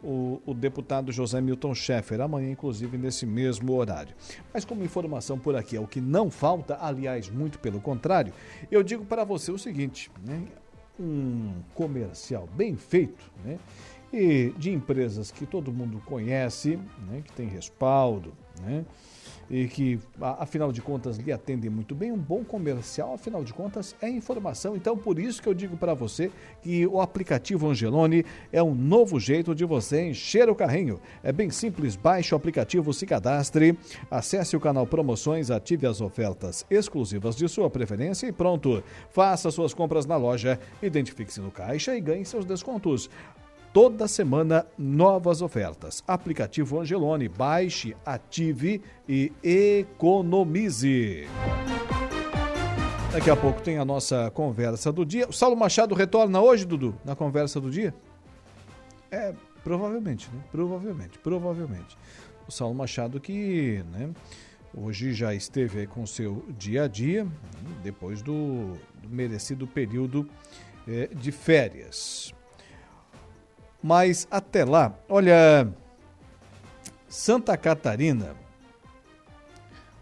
o, o deputado José Milton Schaeffer, amanhã, inclusive, nesse mesmo horário. Mas como informação por aqui é o que não falta, aliás, muito pelo contrário, eu digo para você o seguinte: né? um comercial bem feito, né? E de empresas que todo mundo conhece, né? que tem respaldo, né? E que, afinal de contas, lhe atendem muito bem. Um bom comercial, afinal de contas, é informação. Então, por isso que eu digo para você que o aplicativo Angelone é um novo jeito de você encher o carrinho. É bem simples, baixe o aplicativo, se cadastre, acesse o canal Promoções, ative as ofertas exclusivas de sua preferência e pronto. Faça suas compras na loja, identifique-se no caixa e ganhe seus descontos. Toda semana, novas ofertas. Aplicativo Angelone. Baixe, ative e economize. Daqui a pouco tem a nossa conversa do dia. O Saulo Machado retorna hoje, Dudu, na conversa do dia? É, provavelmente, né? Provavelmente, provavelmente. O Saulo Machado que, né, hoje já esteve com o seu dia a dia, depois do, do merecido período é, de férias. Mas até lá, olha, Santa Catarina.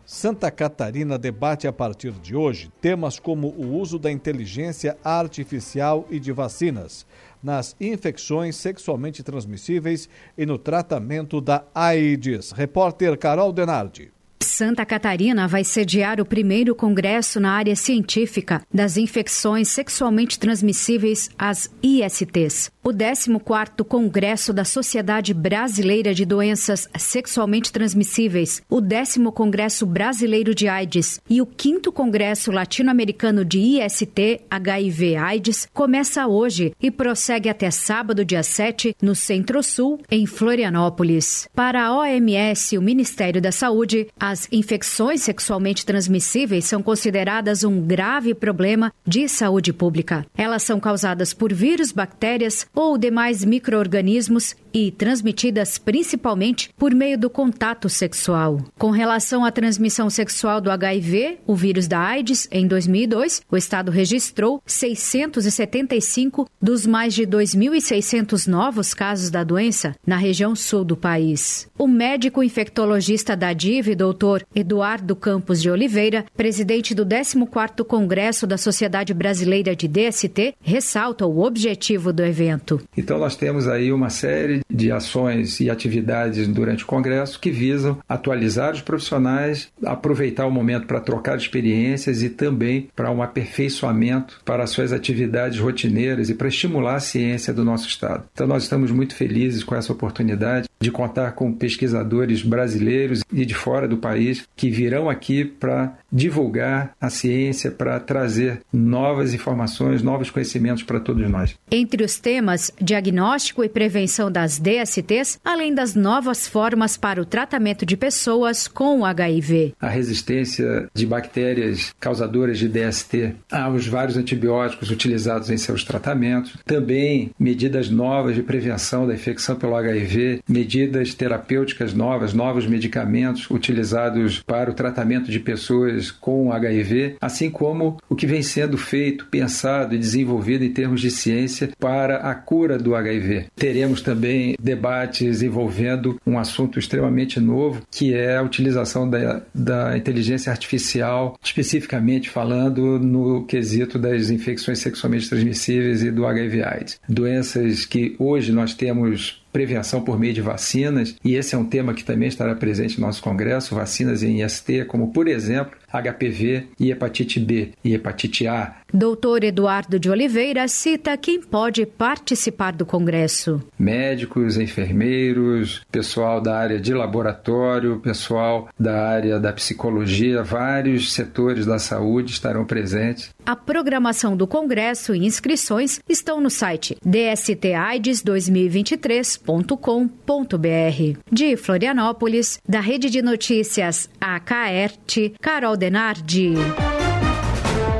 Santa Catarina debate a partir de hoje temas como o uso da inteligência artificial e de vacinas nas infecções sexualmente transmissíveis e no tratamento da AIDS. Repórter Carol Denardi. Santa Catarina vai sediar o primeiro congresso na área científica das infecções sexualmente transmissíveis, as ISTs. O 14º Congresso da Sociedade Brasileira de Doenças Sexualmente Transmissíveis, o 10 Congresso Brasileiro de AIDS e o 5 Congresso Latino-Americano de IST HIV/AIDS começa hoje e prossegue até sábado, dia 7, no Centro-Sul, em Florianópolis. Para a OMS, o Ministério da Saúde, as infecções sexualmente transmissíveis são consideradas um grave problema de saúde pública. Elas são causadas por vírus, bactérias ou demais microorganismos e transmitidas principalmente por meio do contato sexual. Com relação à transmissão sexual do HIV, o vírus da AIDS, em 2002, o estado registrou 675 dos mais de 2.600 novos casos da doença na região sul do país. O médico infectologista da DIV, doutor Eduardo Campos de Oliveira, presidente do 14º Congresso da Sociedade Brasileira de DST, ressalta o objetivo do evento. Então nós temos aí uma série de ações e atividades durante o Congresso que visam atualizar os profissionais, aproveitar o momento para trocar experiências e também para um aperfeiçoamento para suas atividades rotineiras e para estimular a ciência do nosso Estado. Então, nós estamos muito felizes com essa oportunidade de contar com pesquisadores brasileiros e de fora do país que virão aqui para divulgar a ciência, para trazer novas informações, novos conhecimentos para todos nós. Entre os temas, diagnóstico e prevenção das DSTs, além das novas formas para o tratamento de pessoas com HIV. A resistência de bactérias causadoras de DST aos vários antibióticos utilizados em seus tratamentos, também medidas novas de prevenção da infecção pelo HIV, medidas terapêuticas novas, novos medicamentos utilizados para o tratamento de pessoas com HIV, assim como o que vem sendo feito, pensado e desenvolvido em termos de ciência para a cura do HIV. Teremos também debates envolvendo um assunto extremamente novo, que é a utilização da, da inteligência artificial, especificamente falando no quesito das infecções sexualmente transmissíveis e do HIV/AIDS. Doenças que hoje nós temos prevenção por meio de vacinas, e esse é um tema que também estará presente no nosso congresso, vacinas em IST, como por exemplo HPV e hepatite B e hepatite A. Doutor Eduardo de Oliveira cita quem pode participar do congresso. Médicos, enfermeiros, pessoal da área de laboratório, pessoal da área da psicologia, vários setores da saúde estarão presentes. A programação do congresso e inscrições estão no site dstaides2023.com.br. De Florianópolis, da Rede de Notícias AKERT, Carol Denardi.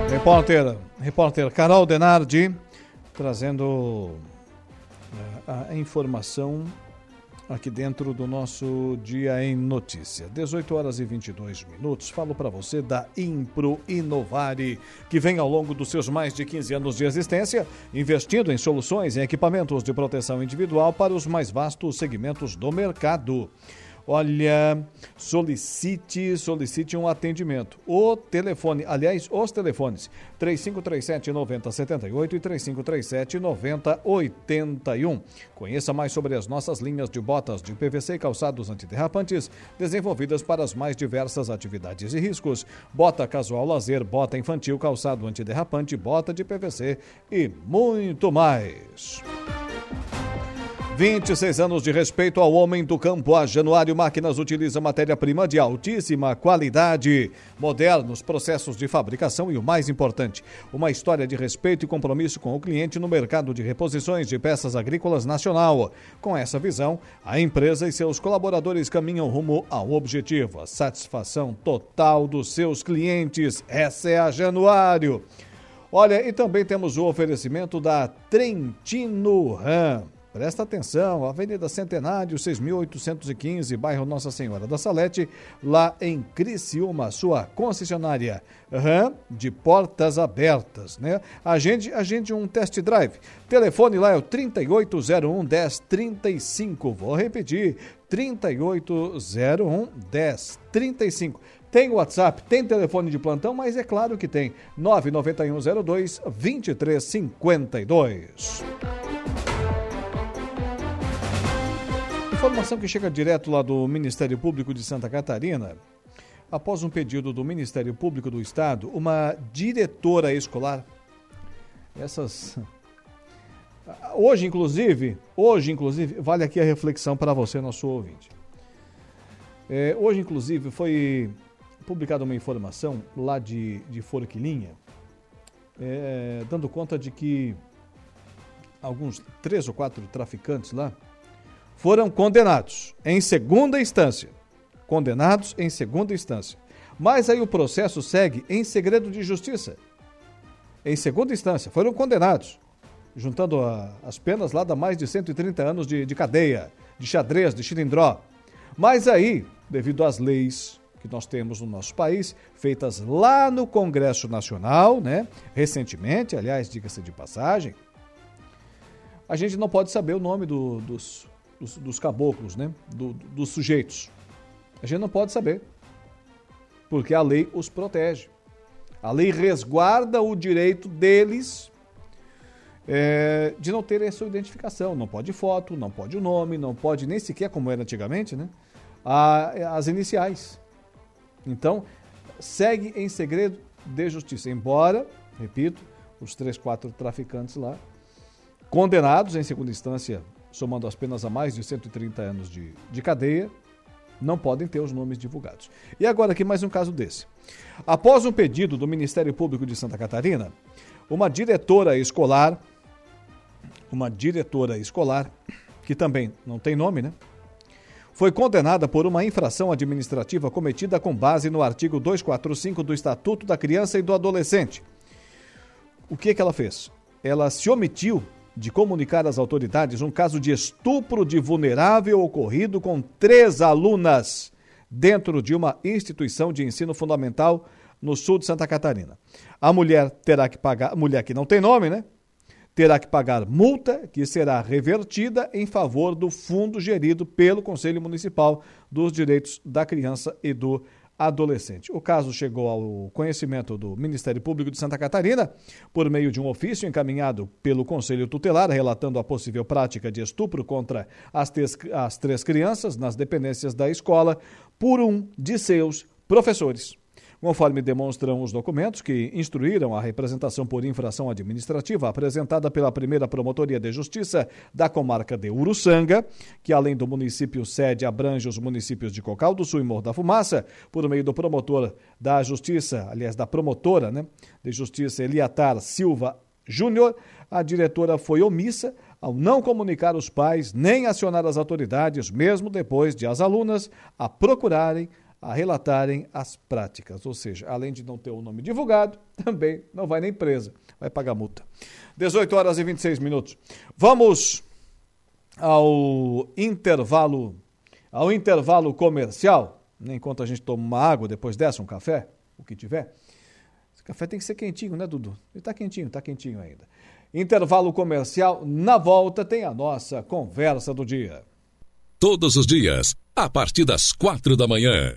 Repórter, repórter Carol Denardi, trazendo eh, a informação aqui dentro do nosso Dia em Notícia. 18 horas e 22 minutos. Falo para você da Impro Inovare, que vem ao longo dos seus mais de 15 anos de existência, investindo em soluções e equipamentos de proteção individual para os mais vastos segmentos do mercado. Olha, solicite, solicite um atendimento. O telefone, aliás, os telefones 3537 9078 e 3537 9081. Conheça mais sobre as nossas linhas de botas de PVC e calçados antiderrapantes, desenvolvidas para as mais diversas atividades e riscos. Bota casual lazer, bota infantil, calçado antiderrapante, bota de PVC e muito mais. 26 anos de respeito ao homem do campo. A Januário Máquinas utiliza matéria-prima de altíssima qualidade, modernos processos de fabricação e o mais importante, uma história de respeito e compromisso com o cliente no mercado de reposições de peças agrícolas nacional. Com essa visão, a empresa e seus colaboradores caminham rumo ao objetivo, a satisfação total dos seus clientes. Essa é a Januário. Olha, e também temos o oferecimento da Trentino Ram. Presta atenção, Avenida Centenário, 6.815, bairro Nossa Senhora da Salete, lá em Criciúma, sua concessionária RAM de portas abertas, né? Agende, agende um test drive. Telefone lá é o 3801 1035. Vou repetir, 3801 1035. Tem WhatsApp, tem telefone de plantão, mas é claro que tem. 99102 2352. Informação que chega direto lá do Ministério Público de Santa Catarina. Após um pedido do Ministério Público do Estado, uma diretora escolar, essas. Hoje, inclusive, hoje, inclusive, vale aqui a reflexão para você, nosso ouvinte. É, hoje, inclusive, foi publicada uma informação lá de, de Forquilinha, é, dando conta de que alguns três ou quatro traficantes lá foram condenados em segunda instância. Condenados em segunda instância. Mas aí o processo segue em segredo de justiça. Em segunda instância, foram condenados, juntando a, as penas lá da mais de 130 anos de, de cadeia, de xadrez, de xilindró. Mas aí, devido às leis que nós temos no nosso país, feitas lá no Congresso Nacional, né? Recentemente, aliás, diga-se de passagem, a gente não pode saber o nome do, dos, dos, dos caboclos, né? Do, dos sujeitos. A gente não pode saber, porque a lei os protege. A lei resguarda o direito deles é, de não ter essa identificação. Não pode foto, não pode o nome, não pode nem sequer, como era antigamente, né? A, as iniciais. Então, segue em segredo de justiça. Embora, repito, os três, quatro traficantes lá, condenados em segunda instância somando as penas a mais de 130 anos de, de cadeia, não podem ter os nomes divulgados. E agora aqui mais um caso desse. Após um pedido do Ministério Público de Santa Catarina, uma diretora escolar, uma diretora escolar, que também não tem nome, né? Foi condenada por uma infração administrativa cometida com base no artigo 245 do Estatuto da Criança e do Adolescente. O que, que ela fez? Ela se omitiu de comunicar às autoridades um caso de estupro de vulnerável ocorrido com três alunas dentro de uma instituição de ensino fundamental no sul de Santa Catarina. A mulher terá que pagar, mulher que não tem nome, né? Terá que pagar multa que será revertida em favor do fundo gerido pelo Conselho Municipal dos Direitos da Criança e do. O caso chegou ao conhecimento do Ministério Público de Santa Catarina por meio de um ofício encaminhado pelo Conselho Tutelar relatando a possível prática de estupro contra as, as três crianças nas dependências da escola por um de seus professores conforme demonstram os documentos que instruíram a representação por infração administrativa apresentada pela primeira Promotoria de Justiça da comarca de Uruçanga, que além do município sede abrange os municípios de Cocal do Sul e Morro da Fumaça, por meio do promotor da Justiça, aliás, da promotora né, de Justiça Eliatar Silva Júnior, a diretora foi omissa ao não comunicar os pais nem acionar as autoridades, mesmo depois de as alunas a procurarem a relatarem as práticas, ou seja, além de não ter o nome divulgado, <laughs> também não vai nem presa, vai pagar multa. 18 horas e 26 minutos. Vamos ao intervalo, ao intervalo comercial, enquanto a gente toma uma água, depois dessa um café, o que tiver. Esse café tem que ser quentinho, né, Dudu? Ele está quentinho, está quentinho ainda. Intervalo comercial, na volta tem a nossa conversa do dia. Todos os dias a partir das quatro da manhã.